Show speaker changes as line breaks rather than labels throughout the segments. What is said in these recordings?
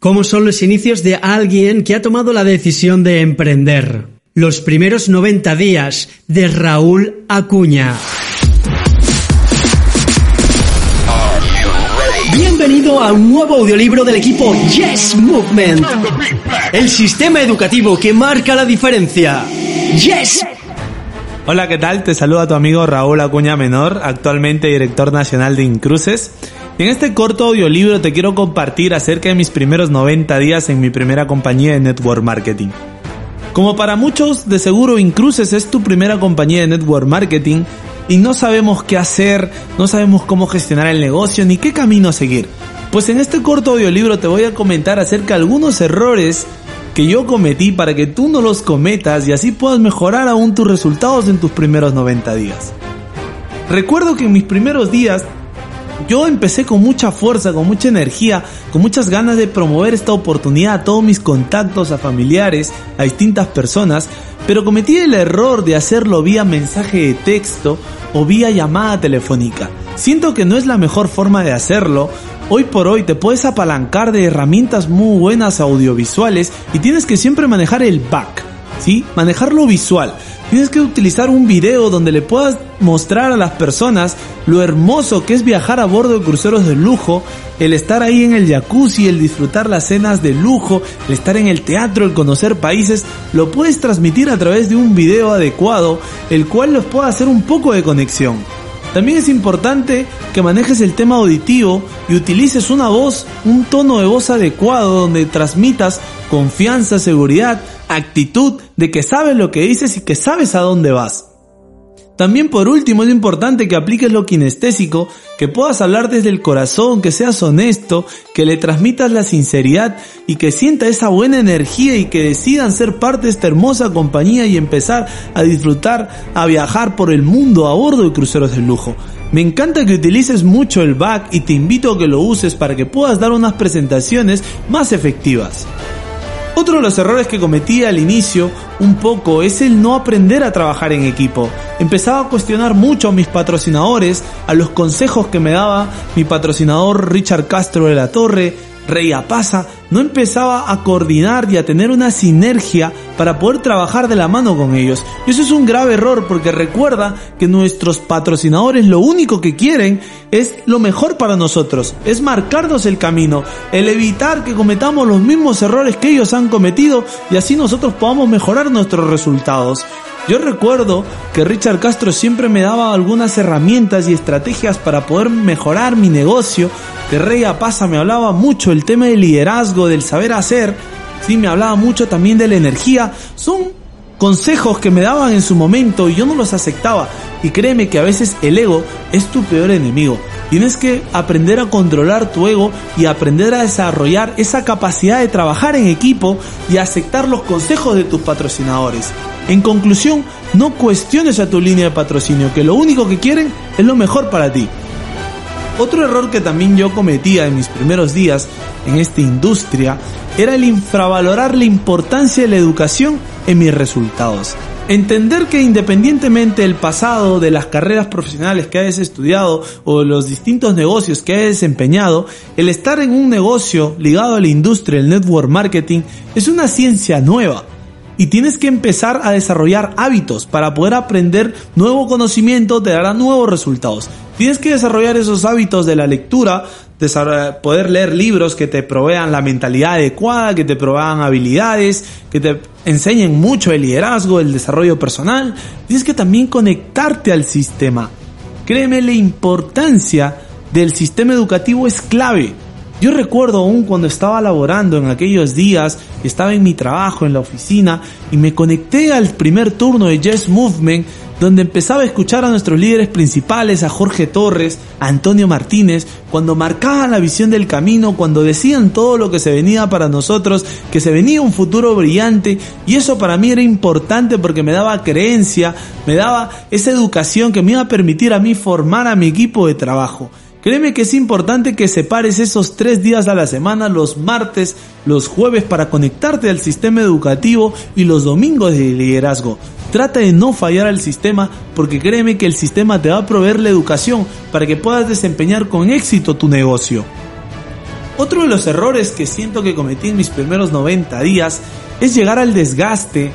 ¿Cómo son los inicios de alguien que ha tomado la decisión de emprender? Los primeros 90 días de Raúl Acuña. Bienvenido a un nuevo audiolibro del equipo Yes Movement. El sistema educativo que marca la diferencia. Yes.
Hola, ¿qué tal? Te saluda tu amigo Raúl Acuña Menor, actualmente director nacional de Incruces. En este corto audiolibro te quiero compartir acerca de mis primeros 90 días en mi primera compañía de network marketing. Como para muchos, de seguro Incruces es tu primera compañía de network marketing y no sabemos qué hacer, no sabemos cómo gestionar el negocio ni qué camino seguir. Pues en este corto audiolibro te voy a comentar acerca de algunos errores que yo cometí para que tú no los cometas y así puedas mejorar aún tus resultados en tus primeros 90 días. Recuerdo que en mis primeros días yo empecé con mucha fuerza, con mucha energía, con muchas ganas de promover esta oportunidad a todos mis contactos, a familiares, a distintas personas, pero cometí el error de hacerlo vía mensaje de texto o vía llamada telefónica. Siento que no es la mejor forma de hacerlo. Hoy por hoy te puedes apalancar de herramientas muy buenas audiovisuales y tienes que siempre manejar el back, ¿sí? Manejar lo visual. Tienes que utilizar un video donde le puedas mostrar a las personas lo hermoso que es viajar a bordo de cruceros de lujo, el estar ahí en el jacuzzi, el disfrutar las cenas de lujo, el estar en el teatro, el conocer países, lo puedes transmitir a través de un video adecuado, el cual los pueda hacer un poco de conexión. También es importante que manejes el tema auditivo y utilices una voz, un tono de voz adecuado donde transmitas confianza, seguridad, actitud de que sabes lo que dices y que sabes a dónde vas. También por último es importante que apliques lo kinestésico, que puedas hablar desde el corazón, que seas honesto, que le transmitas la sinceridad y que sienta esa buena energía y que decidan ser parte de esta hermosa compañía y empezar a disfrutar, a viajar por el mundo a bordo de cruceros de lujo. Me encanta que utilices mucho el back y te invito a que lo uses para que puedas dar unas presentaciones más efectivas. Otro de los errores que cometí al inicio un poco es el no aprender a trabajar en equipo. Empezaba a cuestionar mucho a mis patrocinadores, a los consejos que me daba mi patrocinador Richard Castro de la Torre, Rey Pasa, no empezaba a coordinar y a tener una sinergia para poder trabajar de la mano con ellos. Y eso es un grave error porque recuerda que nuestros patrocinadores lo único que quieren es lo mejor para nosotros, es marcarnos el camino, el evitar que cometamos los mismos errores que ellos han cometido y así nosotros podamos mejorar nuestros resultados. Yo recuerdo que Richard Castro siempre me daba algunas herramientas y estrategias para poder mejorar mi negocio, que Rey Apaza me hablaba mucho del tema del liderazgo, del saber hacer, sí, me hablaba mucho también de la energía, son consejos que me daban en su momento y yo no los aceptaba. Y créeme que a veces el ego es tu peor enemigo. Tienes que aprender a controlar tu ego y aprender a desarrollar esa capacidad de trabajar en equipo y aceptar los consejos de tus patrocinadores. En conclusión, no cuestiones a tu línea de patrocinio, que lo único que quieren es lo mejor para ti. Otro error que también yo cometía en mis primeros días en esta industria era el infravalorar la importancia de la educación en mis resultados. Entender que independientemente del pasado, de las carreras profesionales que hayas estudiado o los distintos negocios que hayas desempeñado, el estar en un negocio ligado a la industria del network marketing es una ciencia nueva y tienes que empezar a desarrollar hábitos para poder aprender nuevo conocimiento, te dará nuevos resultados. Tienes que desarrollar esos hábitos de la lectura, poder leer libros que te provean la mentalidad adecuada, que te provean habilidades, que te enseñen mucho el liderazgo, el desarrollo personal. Tienes que también conectarte al sistema. Créeme, la importancia del sistema educativo es clave. Yo recuerdo aún cuando estaba laborando en aquellos días, estaba en mi trabajo en la oficina y me conecté al primer turno de Jazz Movement donde empezaba a escuchar a nuestros líderes principales, a Jorge Torres, a Antonio Martínez, cuando marcaban la visión del camino, cuando decían todo lo que se venía para nosotros, que se venía un futuro brillante, y eso para mí era importante porque me daba creencia, me daba esa educación que me iba a permitir a mí formar a mi equipo de trabajo. Créeme que es importante que separes esos tres días a la semana, los martes, los jueves para conectarte al sistema educativo y los domingos de liderazgo. Trata de no fallar al sistema porque créeme que el sistema te va a proveer la educación para que puedas desempeñar con éxito tu negocio. Otro de los errores que siento que cometí en mis primeros 90 días es llegar al desgaste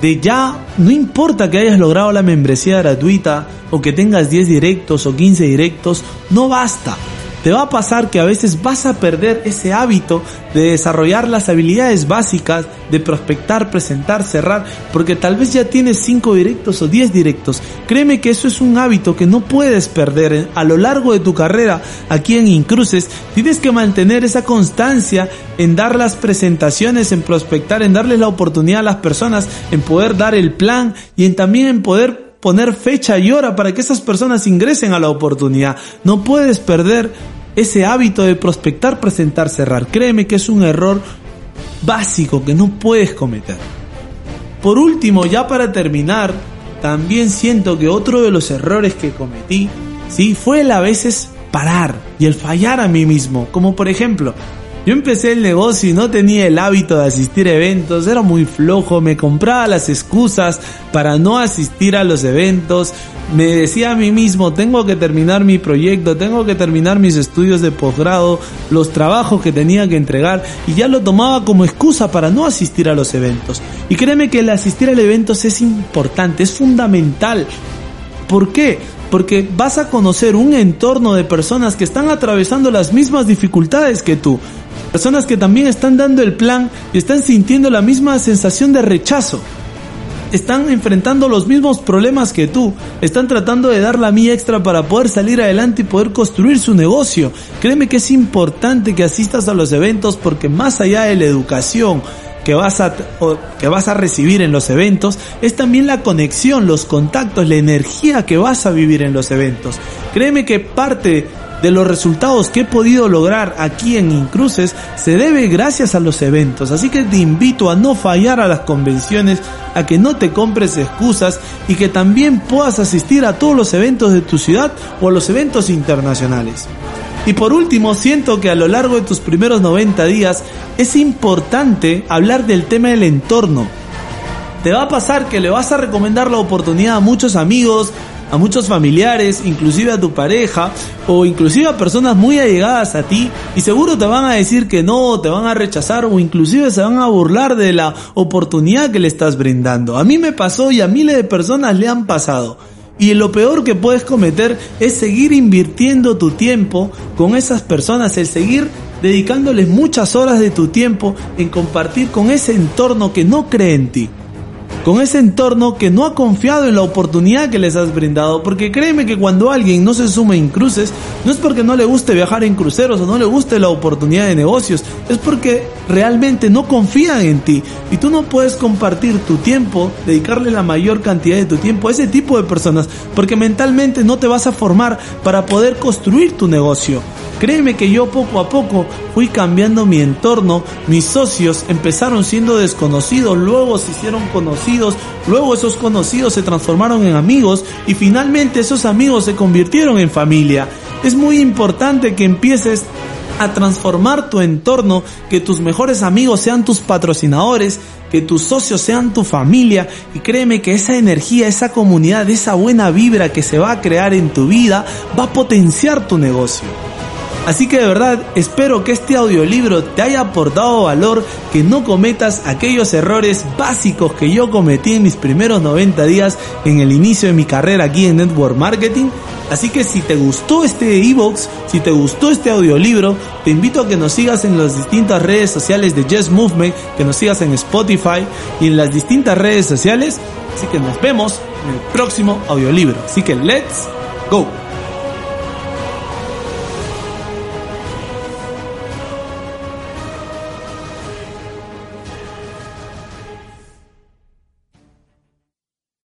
de ya no importa que hayas logrado la membresía gratuita o que tengas 10 directos o 15 directos, no basta te va a pasar que a veces vas a perder ese hábito de desarrollar las habilidades básicas de prospectar, presentar, cerrar, porque tal vez ya tienes 5 directos o 10 directos. Créeme que eso es un hábito que no puedes perder a lo largo de tu carrera aquí en Incruces. Tienes que mantener esa constancia en dar las presentaciones, en prospectar, en darles la oportunidad a las personas, en poder dar el plan y en también en poder poner fecha y hora para que esas personas ingresen a la oportunidad. No puedes perder ese hábito de prospectar, presentar, cerrar. Créeme que es un error básico que no puedes cometer. Por último, ya para terminar, también siento que otro de los errores que cometí, sí, fue el a veces parar y el fallar a mí mismo. Como por ejemplo, yo empecé el negocio y no tenía el hábito de asistir a eventos, era muy flojo, me compraba las excusas para no asistir a los eventos, me decía a mí mismo, tengo que terminar mi proyecto, tengo que terminar mis estudios de posgrado, los trabajos que tenía que entregar y ya lo tomaba como excusa para no asistir a los eventos. Y créeme que el asistir a los eventos es importante, es fundamental. ¿Por qué? Porque vas a conocer un entorno de personas que están atravesando las mismas dificultades que tú. Personas que también están dando el plan y están sintiendo la misma sensación de rechazo. Están enfrentando los mismos problemas que tú. Están tratando de dar la mía extra para poder salir adelante y poder construir su negocio. Créeme que es importante que asistas a los eventos porque más allá de la educación, que vas a que vas a recibir en los eventos es también la conexión, los contactos, la energía que vas a vivir en los eventos. Créeme que parte de los resultados que he podido lograr aquí en Incruces se debe gracias a los eventos. Así que te invito a no fallar a las convenciones, a que no te compres excusas y que también puedas asistir a todos los eventos de tu ciudad o a los eventos internacionales. Y por último, siento que a lo largo de tus primeros 90 días es importante hablar del tema del entorno. Te va a pasar que le vas a recomendar la oportunidad a muchos amigos, a muchos familiares, inclusive a tu pareja o inclusive a personas muy allegadas a ti y seguro te van a decir que no, te van a rechazar o inclusive se van a burlar de la oportunidad que le estás brindando. A mí me pasó y a miles de personas le han pasado. Y lo peor que puedes cometer es seguir invirtiendo tu tiempo con esas personas, el seguir dedicándoles muchas horas de tu tiempo en compartir con ese entorno que no cree en ti con ese entorno que no ha confiado en la oportunidad que les has brindado. Porque créeme que cuando alguien no se suma en cruces, no es porque no le guste viajar en cruceros o no le guste la oportunidad de negocios, es porque realmente no confían en ti. Y tú no puedes compartir tu tiempo, dedicarle la mayor cantidad de tu tiempo a ese tipo de personas, porque mentalmente no te vas a formar para poder construir tu negocio. Créeme que yo poco a poco fui cambiando mi entorno, mis socios empezaron siendo desconocidos, luego se hicieron conocidos, luego esos conocidos se transformaron en amigos y finalmente esos amigos se convirtieron en familia. Es muy importante que empieces a transformar tu entorno, que tus mejores amigos sean tus patrocinadores, que tus socios sean tu familia y créeme que esa energía, esa comunidad, esa buena vibra que se va a crear en tu vida va a potenciar tu negocio. Así que de verdad espero que este audiolibro te haya aportado valor, que no cometas aquellos errores básicos que yo cometí en mis primeros 90 días en el inicio de mi carrera aquí en Network Marketing. Así que si te gustó este ebox, si te gustó este audiolibro, te invito a que nos sigas en las distintas redes sociales de Just Movement, que nos sigas en Spotify y en las distintas redes sociales. Así que nos vemos en el próximo audiolibro. Así que let's go.